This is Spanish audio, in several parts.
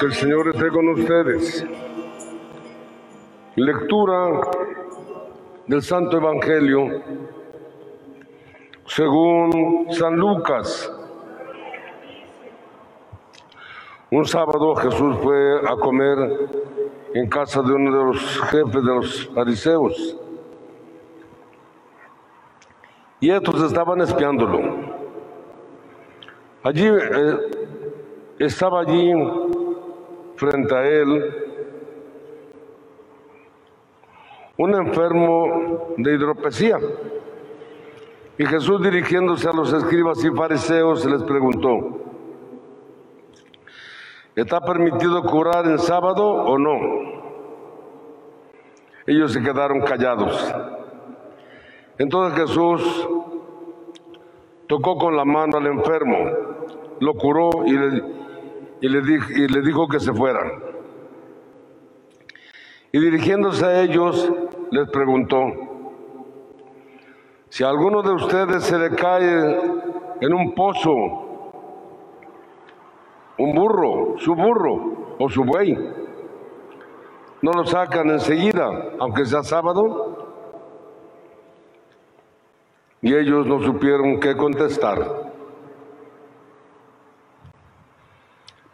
Que el Señor esté con ustedes. Lectura del Santo Evangelio según San Lucas. Un sábado Jesús fue a comer en casa de uno de los jefes de los fariseos. Y estos estaban espiándolo. Allí eh, estaba allí frente a él un enfermo de hidropesía. Y Jesús dirigiéndose a los escribas y fariseos les preguntó, ¿está permitido curar en sábado o no? Ellos se quedaron callados. Entonces Jesús tocó con la mano al enfermo, lo curó y le, y le, dijo, que se fueran. Y dirigiéndose a ellos, les preguntó, si a alguno de ustedes se le cae en un pozo un burro, su burro o su buey, no lo sacan enseguida, aunque sea sábado. Y ellos no supieron qué contestar.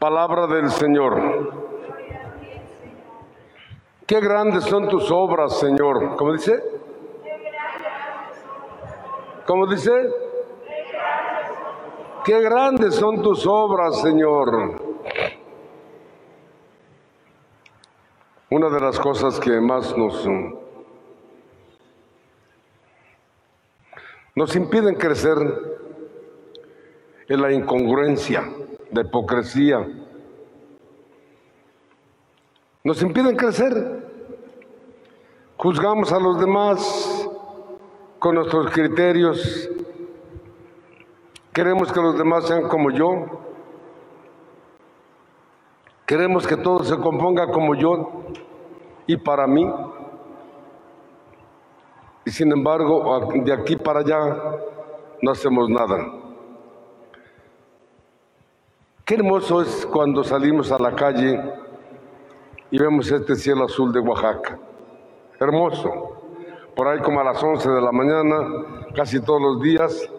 Palabra del Señor. Qué grandes son tus obras, Señor. ¿Cómo dice? ¿Cómo dice? Qué grandes son tus obras, Señor. Una de las cosas que más nos, nos impiden crecer es la incongruencia, la hipocresía. Nos impiden crecer. Juzgamos a los demás con nuestros criterios. Queremos que los demás sean como yo. Queremos que todo se componga como yo y para mí. Y sin embargo, de aquí para allá no hacemos nada. Qué hermoso es cuando salimos a la calle y vemos este cielo azul de Oaxaca. Hermoso por ahí como a las 11 de la mañana, casi todos los días,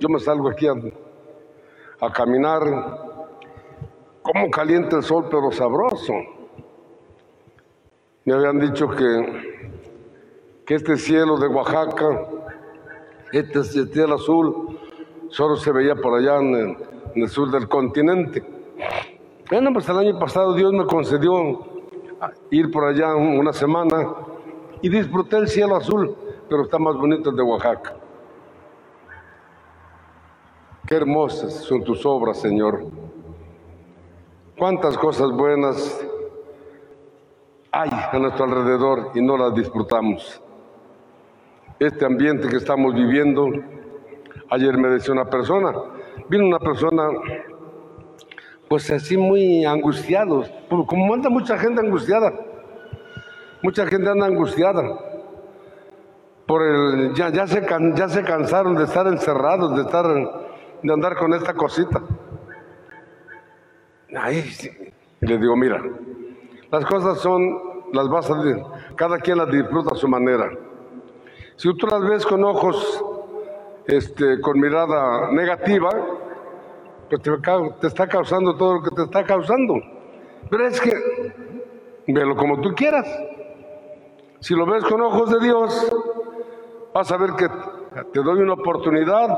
yo me salgo aquí a, caminar. Como caliente el sol, pero sabroso. Me habían dicho que, que este cielo de Oaxaca, este cielo azul, solo se veía por allá en en el sur del continente. Bueno, pues el año pasado Dios me concedió ir por allá una semana y disfruté el cielo azul, pero está más bonito el de Oaxaca. Qué hermosas son tus obras, Señor. Cuántas cosas buenas hay a nuestro alrededor y no las disfrutamos. Este ambiente que estamos viviendo, ayer me decía una persona, vino una persona pues así muy angustiado, como anda mucha gente angustiada. Mucha gente anda angustiada. Por el, ya, ya, se, ya se cansaron de estar encerrados, de, estar, de andar con esta cosita. Ahí, le digo, mira, las cosas son, las vas a, cada quien las disfruta a su manera. Si tú las ves con ojos, este, con mirada negativa, pues te, te está causando todo lo que te está causando. Pero es que, velo como tú quieras. Si lo ves con ojos de Dios, vas a ver que te doy una oportunidad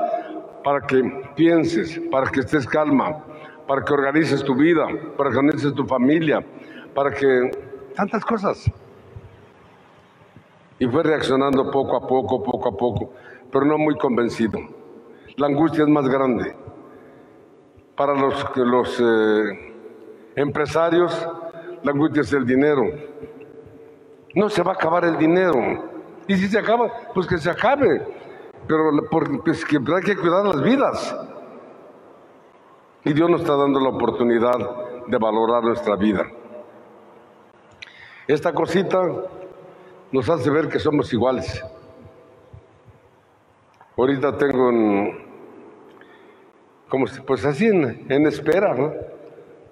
para que pienses, para que estés calma, para que organices tu vida, para que organices tu familia, para que tantas cosas. Y fue reaccionando poco a poco, poco a poco, pero no muy convencido. La angustia es más grande. Para los, los eh, empresarios, la angustia es el dinero. No se va a acabar el dinero. Y si se acaba, pues que se acabe. Pero pues que hay que cuidar las vidas. Y Dios nos está dando la oportunidad de valorar nuestra vida. Esta cosita nos hace ver que somos iguales. Ahorita tengo un, como pues así en, espera, ¿no?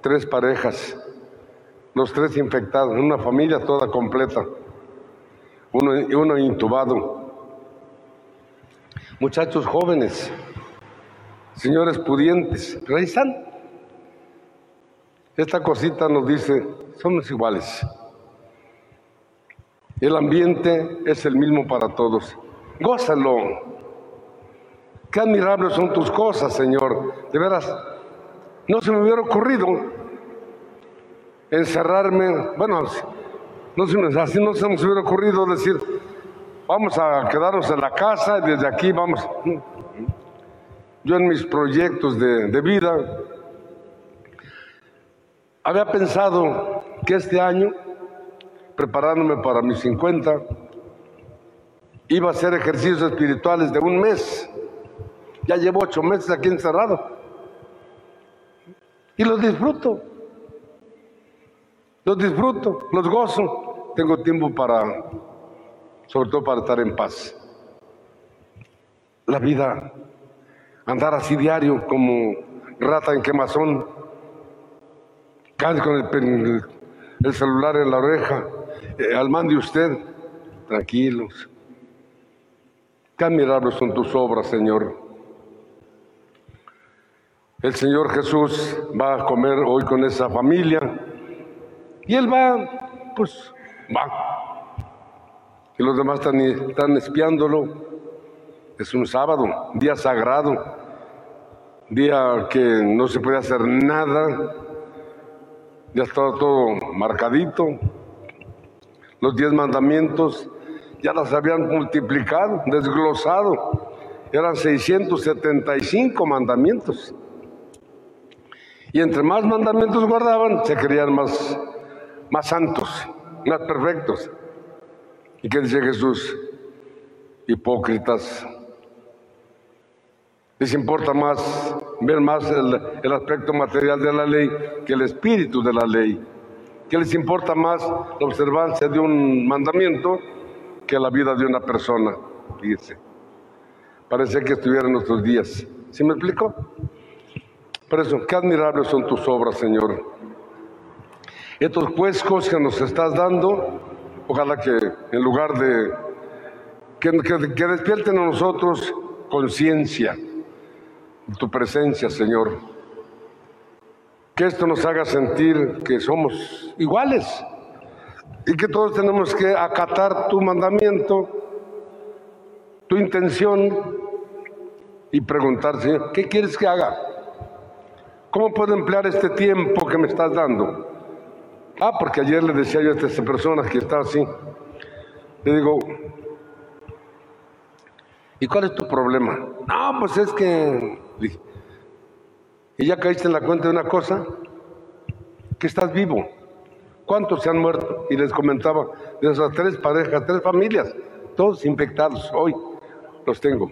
tres parejas los tres infectados, una familia toda completa, uno, uno intubado. Muchachos jóvenes, señores pudientes, pero ahí están. Esta cosita nos dice, somos iguales. El ambiente es el mismo para todos. Gózalo. Qué admirables son tus cosas, Señor. De veras, no se me hubiera ocurrido encerrarme. Bueno, no se me, así no se me hubiera ocurrido decir, vamos a quedarnos en la casa y desde aquí vamos. Yo en mis proyectos de, de vida había pensado que este año preparándome para mis 50, iba a hacer ejercicios espirituales de un mes. Ya llevo ocho meses aquí encerrado. Y los disfruto. Los disfruto, los gozo. Tengo tiempo para, sobre todo para estar en paz. La vida, andar así diario como rata en quemazón, casi con el, el celular en la oreja, eh, al mande usted, tranquilos. Qué admirables son tus obras, Señor. El Señor Jesús va a comer hoy con esa familia y Él va, pues va. Y los demás están, espiándolo. Es un sábado, día sagrado, día que no se puede hacer nada, ya está todo marcadito. Los diez mandamientos ya las habían multiplicado, desglosado. Eran 675 mandamientos. Y entre más mandamientos guardaban, se creían más, más santos, más perfectos. ¿Y qué dice Jesús? Hipócritas. Les importa más ver más el, aspecto material de la ley que el espíritu de la ley. ¿Qué les importa más la observancia de un mandamiento que la vida de una persona? Dice. Parece que estuviera en nuestros días. ¿Sí me explico? Por eso, qué admirables son tus obras, Señor. Estos puestos que nos estás dando, ojalá que en lugar de que, que despierten a nosotros conciencia, tu presencia, Señor que esto nos haga sentir que somos iguales y que todos tenemos que acatar tu mandamiento, tu intención y preguntar, Señor, ¿qué quieres que haga? ¿Cómo puedo emplear este tiempo que me estás dando? Ah, porque ayer le decía yo a esta persona que está así, le digo, ¿y cuál es tu problema? No, pues es que, y ya caíste en la cuenta de una cosa, que estás vivo. ¿Cuántos se han muerto? Y les comentaba de esas tres parejas, tres familias, todos infectados. Hoy los tengo.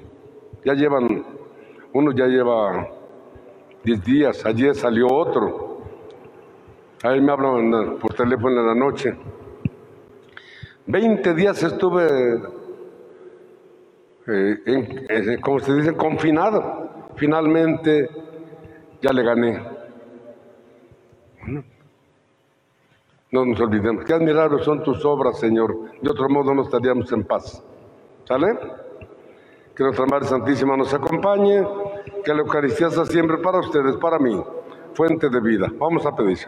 Ya llevan, uno ya lleva 10 días, ayer salió otro. Ahí me hablan por teléfono en la noche. 20 días estuve, eh, en, como se dice, confinado. Finalmente ya le gané. No nos olvidemos. Qué admirables son tus obras, Señor. De otro modo no estaríamos en paz. ¿Sale? Que nuestra Madre Santísima nos acompañe. Que la Eucaristía sea siempre para ustedes, para mí, fuente de vida. Vamos a pedir.